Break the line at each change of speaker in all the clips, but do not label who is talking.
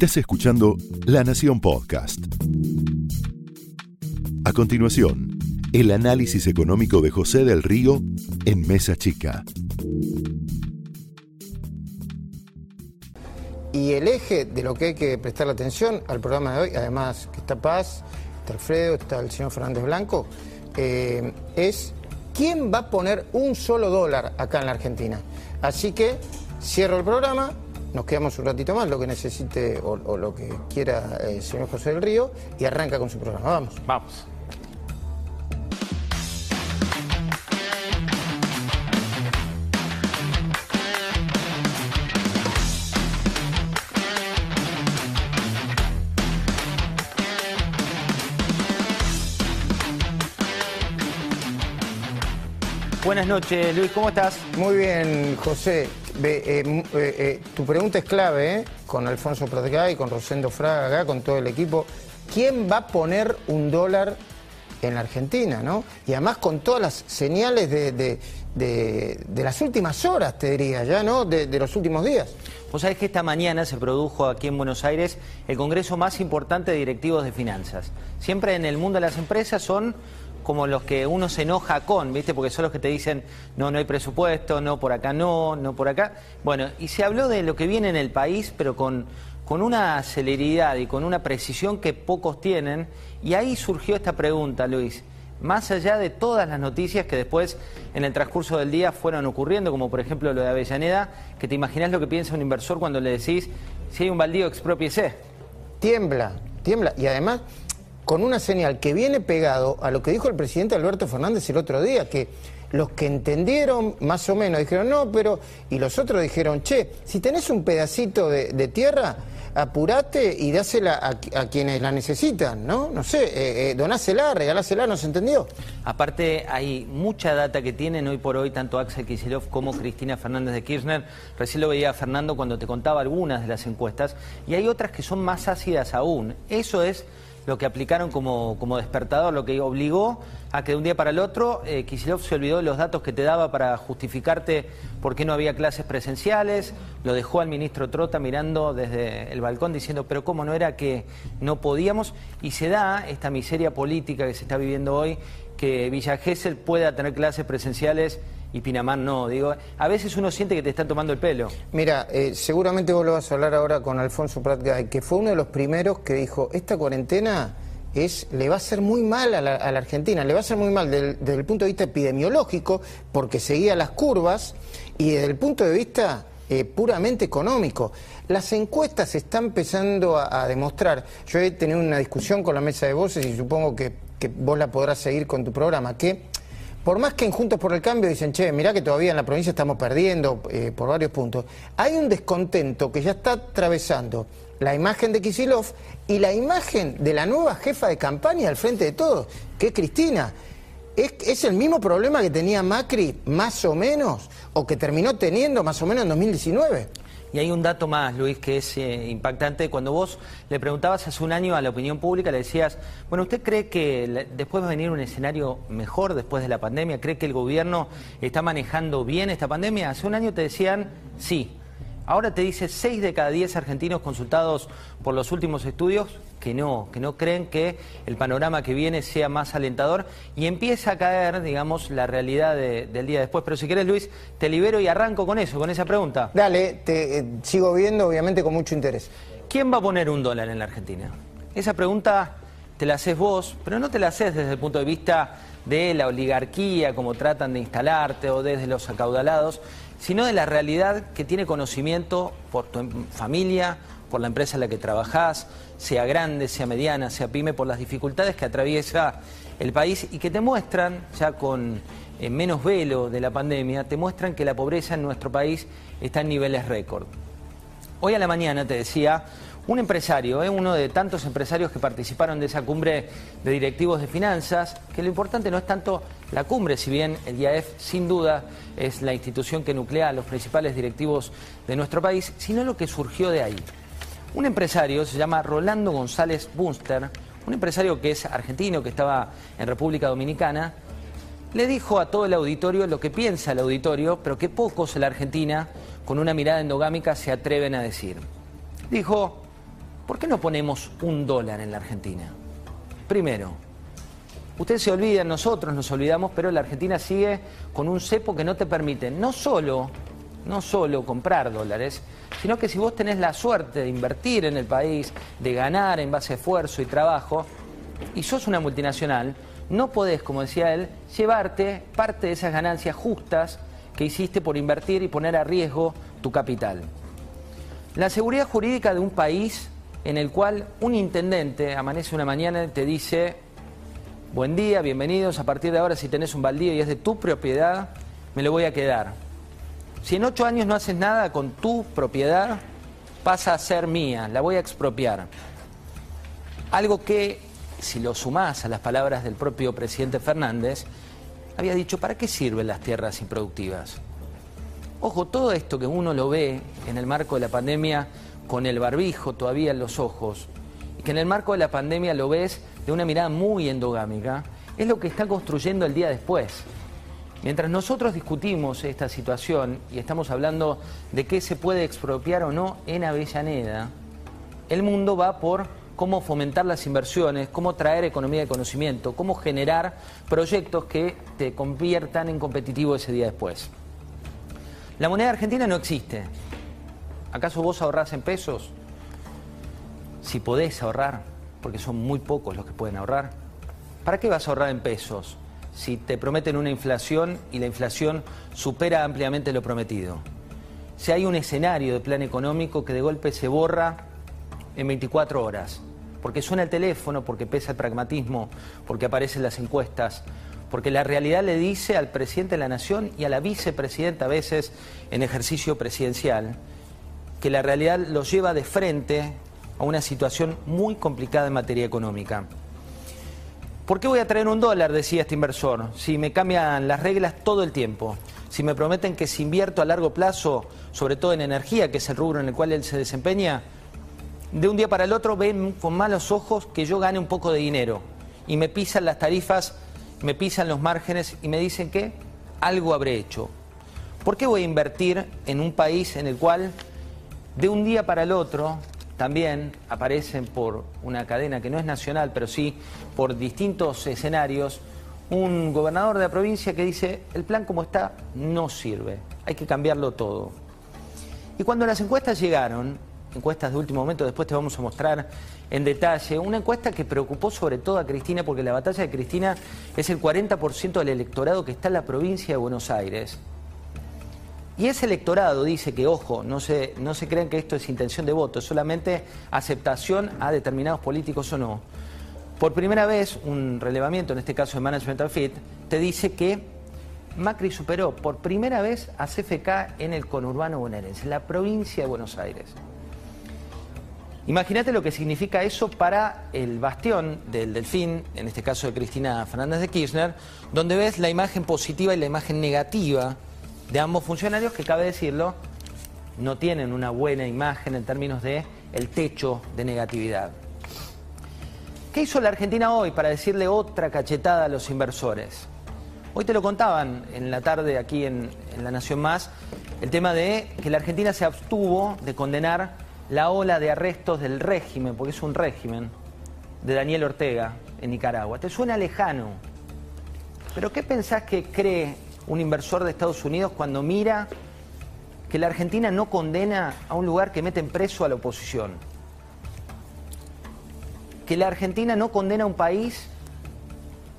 Estás escuchando La Nación Podcast. A continuación, el análisis económico de José del Río en Mesa Chica.
Y el eje de lo que hay que prestar atención al programa de hoy, además que está Paz, está Alfredo, está el señor Fernández Blanco, eh, es quién va a poner un solo dólar acá en la Argentina. Así que cierro el programa, nos quedamos un ratito más, lo que necesite o, o lo que quiera el señor José del Río, y arranca con su programa. Vamos.
Vamos. Buenas noches, Luis, ¿cómo estás?
Muy bien, José. Eh, eh, eh, tu pregunta es clave, ¿eh? Con Alfonso Pratgay, con Rosendo Fraga acá, con todo el equipo. ¿Quién va a poner un dólar en la Argentina, no? Y además con todas las señales de, de- de- de las últimas horas, te diría, ya, ¿no? De, de los últimos días.
Vos sabés que esta mañana se produjo aquí en Buenos Aires el congreso más importante de directivos de finanzas. Siempre en el mundo de las empresas son como los que uno se enoja con, ¿viste? Porque son los que te dicen, no, no hay presupuesto, no, por acá no, no por acá. Bueno, y se habló de lo que viene en el país, pero con, con una celeridad y con una precisión que pocos tienen. Y ahí surgió esta pregunta, Luis. Más allá de todas las noticias que después en el transcurso del día fueron ocurriendo, como por ejemplo lo de Avellaneda, que te imaginas lo que piensa un inversor cuando le decís, si hay un baldío, expropiese.
Tiembla, tiembla. Y además, con una señal que viene pegado a lo que dijo el presidente Alberto Fernández el otro día, que los que entendieron más o menos dijeron no, pero. Y los otros dijeron, che, si tenés un pedacito de, tierra, apurate y dásela a, a quienes la necesitan, ¿no? No sé, eh, eh, donásela, regalásela, ¿no se entendió?
Aparte, hay mucha data que tienen hoy por hoy tanto Axel Kicillof como Cristina Fernández de Kirchner. Recién lo veía Fernando cuando te contaba algunas de las encuestas. Y hay otras que son más ácidas aún. Eso es lo que aplicaron como, como despertador, lo que obligó a que de un día para el otro eh, Kicillof se olvidó de los datos que te daba para justificarte por qué no había clases presenciales, lo dejó al ministro Trota mirando desde el balcón diciendo, pero cómo no era que no podíamos, y se da esta miseria política que se está viviendo hoy, que Villa Gesell pueda tener clases presenciales y Pinamar no. Digo, a veces uno siente que te están tomando el pelo.
Mira, eh, seguramente vos lo vas a hablar ahora con Alfonso Pratgay, que fue uno de los primeros que dijo, esta cuarentena es, le va a hacer muy mal a la, Argentina, le va a hacer muy mal desde el punto de vista epidemiológico, porque seguía las curvas, y desde el punto de vista eh, puramente económico. Las encuestas están empezando a, a demostrar, yo he tenido una discusión con la mesa de voces y supongo que, que vos la podrás seguir con tu programa, que por más que en Juntos por el Cambio dicen, che, mirá que todavía en la provincia estamos perdiendo eh, por varios puntos, hay un descontento que ya está atravesando la imagen de Kisilov y la imagen de la nueva jefa de campaña al frente de todos, que es Cristina. ¿Es, es el mismo problema que tenía Macri, más o menos, o que terminó teniendo más o menos en 2019?
Y hay un dato más, Luis, que es eh, impactante. Cuando vos le preguntabas hace un año a la opinión pública, le decías, bueno, ¿usted cree que después va a venir un escenario mejor después de la pandemia? ¿Cree que el gobierno está manejando bien esta pandemia? Hace un año te decían sí. Ahora te dice 6 de cada 10 argentinos consultados por los últimos estudios que no, que no creen que el panorama que viene sea más alentador y empieza a caer, digamos, la realidad de- del día después. Pero si querés, Luis, te libero y arranco con eso, con esa pregunta.
Dale, te eh, sigo viendo obviamente con mucho interés.
¿Quién va a poner un dólar en la Argentina? Esa pregunta te la haces vos, pero no te la haces desde el punto de vista de la oligarquía, como tratan de instalarte, o desde los acaudalados, sino de la realidad que tiene conocimiento por tu em- familia, por la empresa en la que trabajás, sea grande, sea mediana, sea pyme, por las dificultades que atraviesa el país y que te muestran, ya con eh, menos velo de la pandemia, te muestran que la pobreza en nuestro país está en niveles récord. Hoy a la mañana te decía un empresario, ¿eh? uno de tantos empresarios que participaron de esa cumbre de directivos de finanzas, que lo importante no es tanto la cumbre, si bien el IAF sin duda es la institución que nuclea a los principales directivos de nuestro país, sino lo que surgió de ahí. Un empresario se llama Rolando González Bunster, un empresario que es argentino, que estaba en República Dominicana, le dijo a todo el auditorio lo que piensa el auditorio, pero que pocos en la Argentina, con una mirada endogámica, se atreven a decir. Dijo, ¿por qué no ponemos un dólar en la Argentina? Primero, ustedes se olvidan, nosotros nos olvidamos, pero la Argentina sigue con un cepo que no te permite no solo, no solo comprar dólares, sino que si vos tenés la suerte de invertir en el país, de ganar en base a esfuerzo y trabajo, y sos una multinacional, no podés, como decía él, llevarte parte de esas ganancias justas que hiciste por invertir y poner a riesgo tu capital. La seguridad jurídica de un país en el cual un intendente amanece una mañana y te dice, buen día, bienvenidos, a partir de ahora si tenés un baldío y es de tu propiedad, me lo voy a quedar. Si en ocho años no haces nada con tu propiedad, pasa a ser mía, la voy a expropiar. Algo que, si lo sumás a las palabras del propio presidente Fernández, había dicho, ¿para qué sirven las tierras improductivas? Ojo, todo esto que uno lo ve en el marco de la pandemia con el barbijo todavía en los ojos, y que en el marco de la pandemia lo ves de una mirada muy endogámica, es lo que está construyendo el día después. Mientras nosotros discutimos esta situación y estamos hablando de qué se puede expropiar o no en Avellaneda, el mundo va por cómo fomentar las inversiones, cómo traer economía de conocimiento, cómo generar proyectos que te conviertan en competitivo ese día después. La moneda argentina no existe. ¿Acaso vos ahorrás en pesos? Si podés ahorrar, porque son muy pocos los que pueden ahorrar, ¿para qué vas a ahorrar en pesos si te prometen una inflación y la inflación supera ampliamente lo prometido? Si hay un escenario de plan económico que de golpe se borra en 24 horas, porque suena el teléfono, porque pesa el pragmatismo, porque aparecen las encuestas, porque la realidad le dice al presidente de la Nación y a la vicepresidenta a veces en ejercicio presidencial que la realidad los lleva de frente a una situación muy complicada en materia económica. ¿Por qué voy a traer un dólar? Decía este inversor, si me cambian las reglas todo el tiempo, si me prometen que si invierto a largo plazo, sobre todo en energía, que es el rubro en el cual él se desempeña, de un día para el otro ven con malos ojos que yo gane un poco de dinero y me pisan las tarifas, me pisan los márgenes y me dicen que algo habré hecho. ¿Por qué voy a invertir en un país en el cual de un día para el otro también aparecen por una cadena que no es nacional, pero sí por distintos escenarios, un gobernador de la provincia que dice, el plan como está no sirve, hay que cambiarlo todo. Y cuando las encuestas llegaron, encuestas de último momento, después te vamos a mostrar en detalle, una encuesta que preocupó sobre todo a Cristina, porque la batalla de Cristina es el 40% del electorado que está en la provincia de Buenos Aires. Y ese electorado dice que, ojo, no se, no se crean que esto es intención de voto, es solamente aceptación a determinados políticos o no. Por primera vez, un relevamiento, en este caso de Management Fit, te dice que Macri superó por primera vez a CFK en el conurbano bonaerense, en la provincia de Buenos Aires. Imagínate lo que significa eso para el bastión del Delfín, en este caso de Cristina Fernández de Kirchner, donde ves la imagen positiva y la imagen negativa de ambos funcionarios que, cabe decirlo, no tienen una buena imagen en términos de el techo de negatividad. ¿Qué hizo la Argentina hoy para decirle otra cachetada a los inversores? Hoy te lo contaban en la tarde aquí en, en La Nación Más, el tema de que la Argentina se abstuvo de condenar la ola de arrestos del régimen, porque es un régimen, de Daniel Ortega en Nicaragua. ¿Te suena lejano? ¿Pero qué pensás que cree un inversor de Estados Unidos cuando mira que la Argentina no condena a un lugar que mete en preso a la oposición. Que la Argentina no condena a un país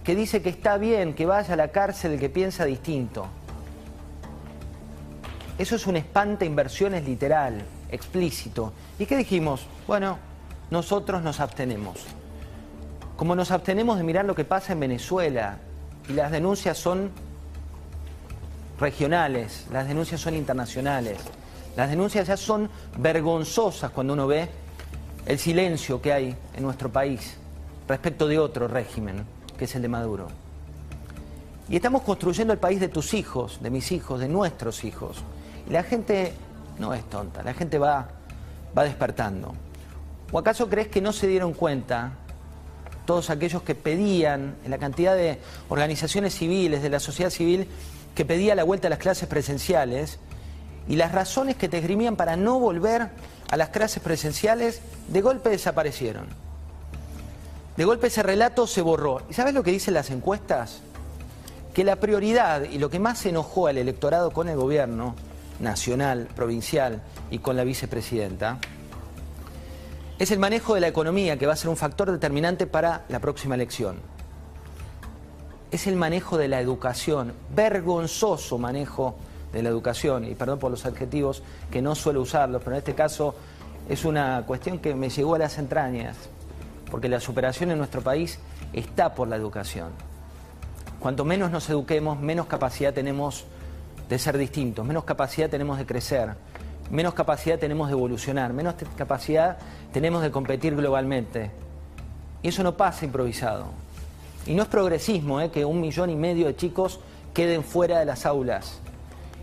que dice que está bien que vaya a la cárcel el que piensa distinto. Eso es un espanta inversiones literal, explícito. ¿Y qué dijimos? Bueno, nosotros nos abstenemos. Como nos abstenemos de mirar lo que pasa en Venezuela y las denuncias son regionales, las denuncias son internacionales. Las denuncias ya son vergonzosas cuando uno ve el silencio que hay en nuestro país respecto de otro régimen, que es el de Maduro. Y estamos construyendo el país de tus hijos, de mis hijos, de nuestros hijos. Y la gente no es tonta, la gente va, va despertando. ¿O acaso crees que no se dieron cuenta todos aquellos que pedían, la cantidad de organizaciones civiles, de la sociedad civil, que pedía la vuelta a las clases presenciales y las razones que te esgrimían para no volver a las clases presenciales, de golpe desaparecieron. De golpe ese relato se borró. ¿Y sabes lo que dicen las encuestas? Que la prioridad y lo que más enojó al electorado con el gobierno nacional, provincial y con la vicepresidenta es el manejo de la economía que va a ser un factor determinante para la próxima elección. Es el manejo de la educación, vergonzoso manejo de la educación, y perdón por los adjetivos que no suelo usarlos, pero en este caso es una cuestión que me llegó a las entrañas, porque la superación en nuestro país está por la educación. Cuanto menos nos eduquemos, menos capacidad tenemos de ser distintos, menos capacidad tenemos de crecer, menos capacidad tenemos de evolucionar, menos capacidad tenemos de competir globalmente. Y eso no pasa improvisado. Y no es progresismo ¿eh? que un millón y medio de chicos queden fuera de las aulas.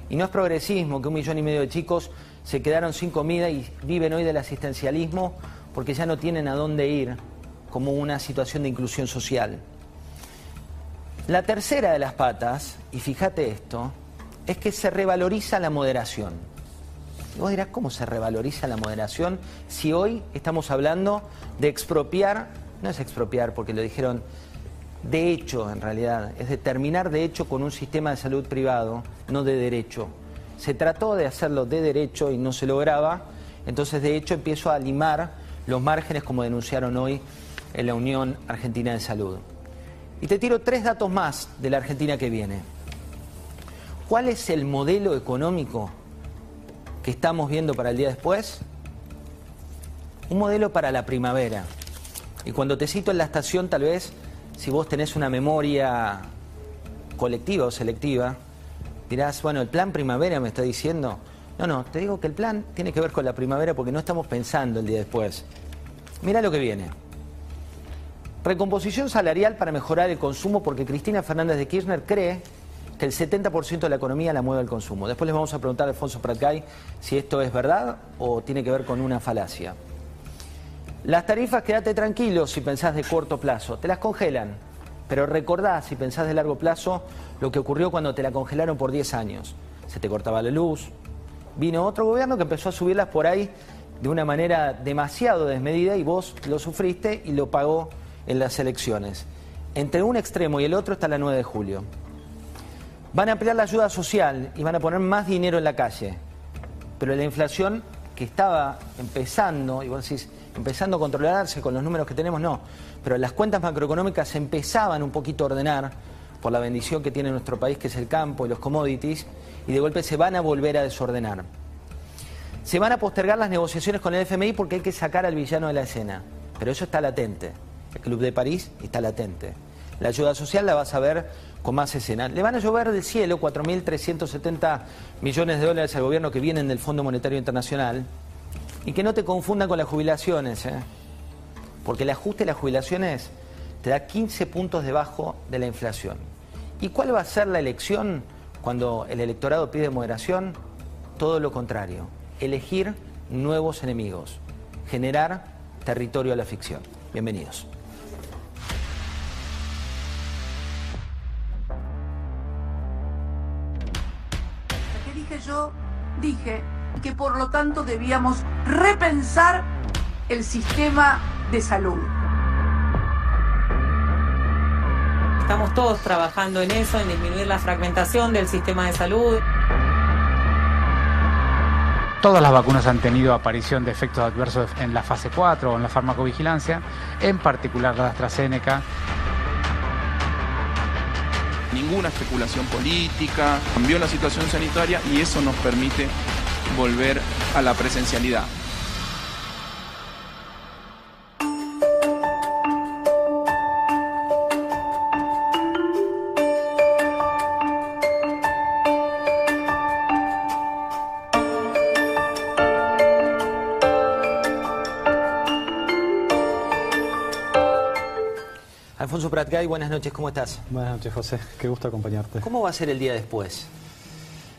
Y no es progresismo que un millón y medio de chicos se quedaron sin comida y viven hoy del asistencialismo porque ya no tienen a dónde ir como una situación de inclusión social. La tercera de las patas, y fíjate esto, es que se revaloriza la moderación. Y vos dirás, ¿cómo se revaloriza la moderación si hoy estamos hablando de expropiar? No es expropiar porque lo dijeron de hecho en realidad, es de terminar de hecho con un sistema de salud privado, no de derecho. Se trató de hacerlo de derecho y no se lograba, entonces de hecho empiezo a limar los márgenes como denunciaron hoy en la Unión Argentina de Salud. Y te tiro tres datos más de la Argentina que viene. ¿Cuál es el modelo económico que estamos viendo para el día después? Un modelo para la primavera. Y cuando te cito en la estación, tal vez, si vos tenés una memoria colectiva o selectiva, dirás, bueno, el plan primavera me está diciendo. No, no, te digo que el plan tiene que ver con la primavera porque no estamos pensando el día después. Mira lo que viene. Recomposición salarial para mejorar el consumo porque Cristina Fernández de Kirchner cree que el 70% de la economía la mueve el consumo. Después les vamos a preguntar a Alfonso Pratgay si esto es verdad o tiene que ver con una falacia. Las tarifas, quédate tranquilo si pensás de corto plazo, te las congelan, pero recordá si pensás de largo plazo lo que ocurrió cuando te la congelaron por 10 años. Se te cortaba la luz, vino otro gobierno que empezó a subirlas por ahí de una manera demasiado desmedida y vos lo sufriste y lo pagó en las elecciones. Entre un extremo y el otro está la 9 de julio. Van a ampliar la ayuda social y van a poner más dinero en la calle. Pero la inflación que estaba empezando, y vos decís, empezando a controlarse con los números que tenemos, no. Pero las cuentas macroeconómicas empezaban un poquito a ordenar por la bendición que tiene nuestro país, que es el campo y los commodities, y de golpe se van a volver a desordenar. Se van a postergar las negociaciones con el FMI porque hay que sacar al villano de la escena. Pero eso está latente. El Club de París está latente. La ayuda social la vas a ver con más escena. Le van a llover del cielo 4.370 millones de dólares al gobierno que vienen del Fondo Monetario Internacional. Y que no te confundan con las jubilaciones, ¿eh? porque el ajuste de las jubilaciones te da 15 puntos debajo de la inflación. ¿Y cuál va a ser la elección cuando el electorado pide moderación? Todo lo contrario, elegir nuevos enemigos, generar territorio a la ficción. Bienvenidos.
yo dije que por lo tanto debíamos repensar el sistema de salud.
Estamos todos trabajando en eso, en disminuir la fragmentación del sistema de salud.
Todas las vacunas han tenido aparición de efectos adversos en la fase 4 o en la farmacovigilancia, en particular la AstraZeneca
ninguna especulación política, cambió la situación sanitaria y eso nos permite volver a la presencialidad.
Alfonso Pratgay, buenas noches, ¿cómo estás?
Buenas noches, José, qué gusto acompañarte.
¿Cómo va a ser el día después?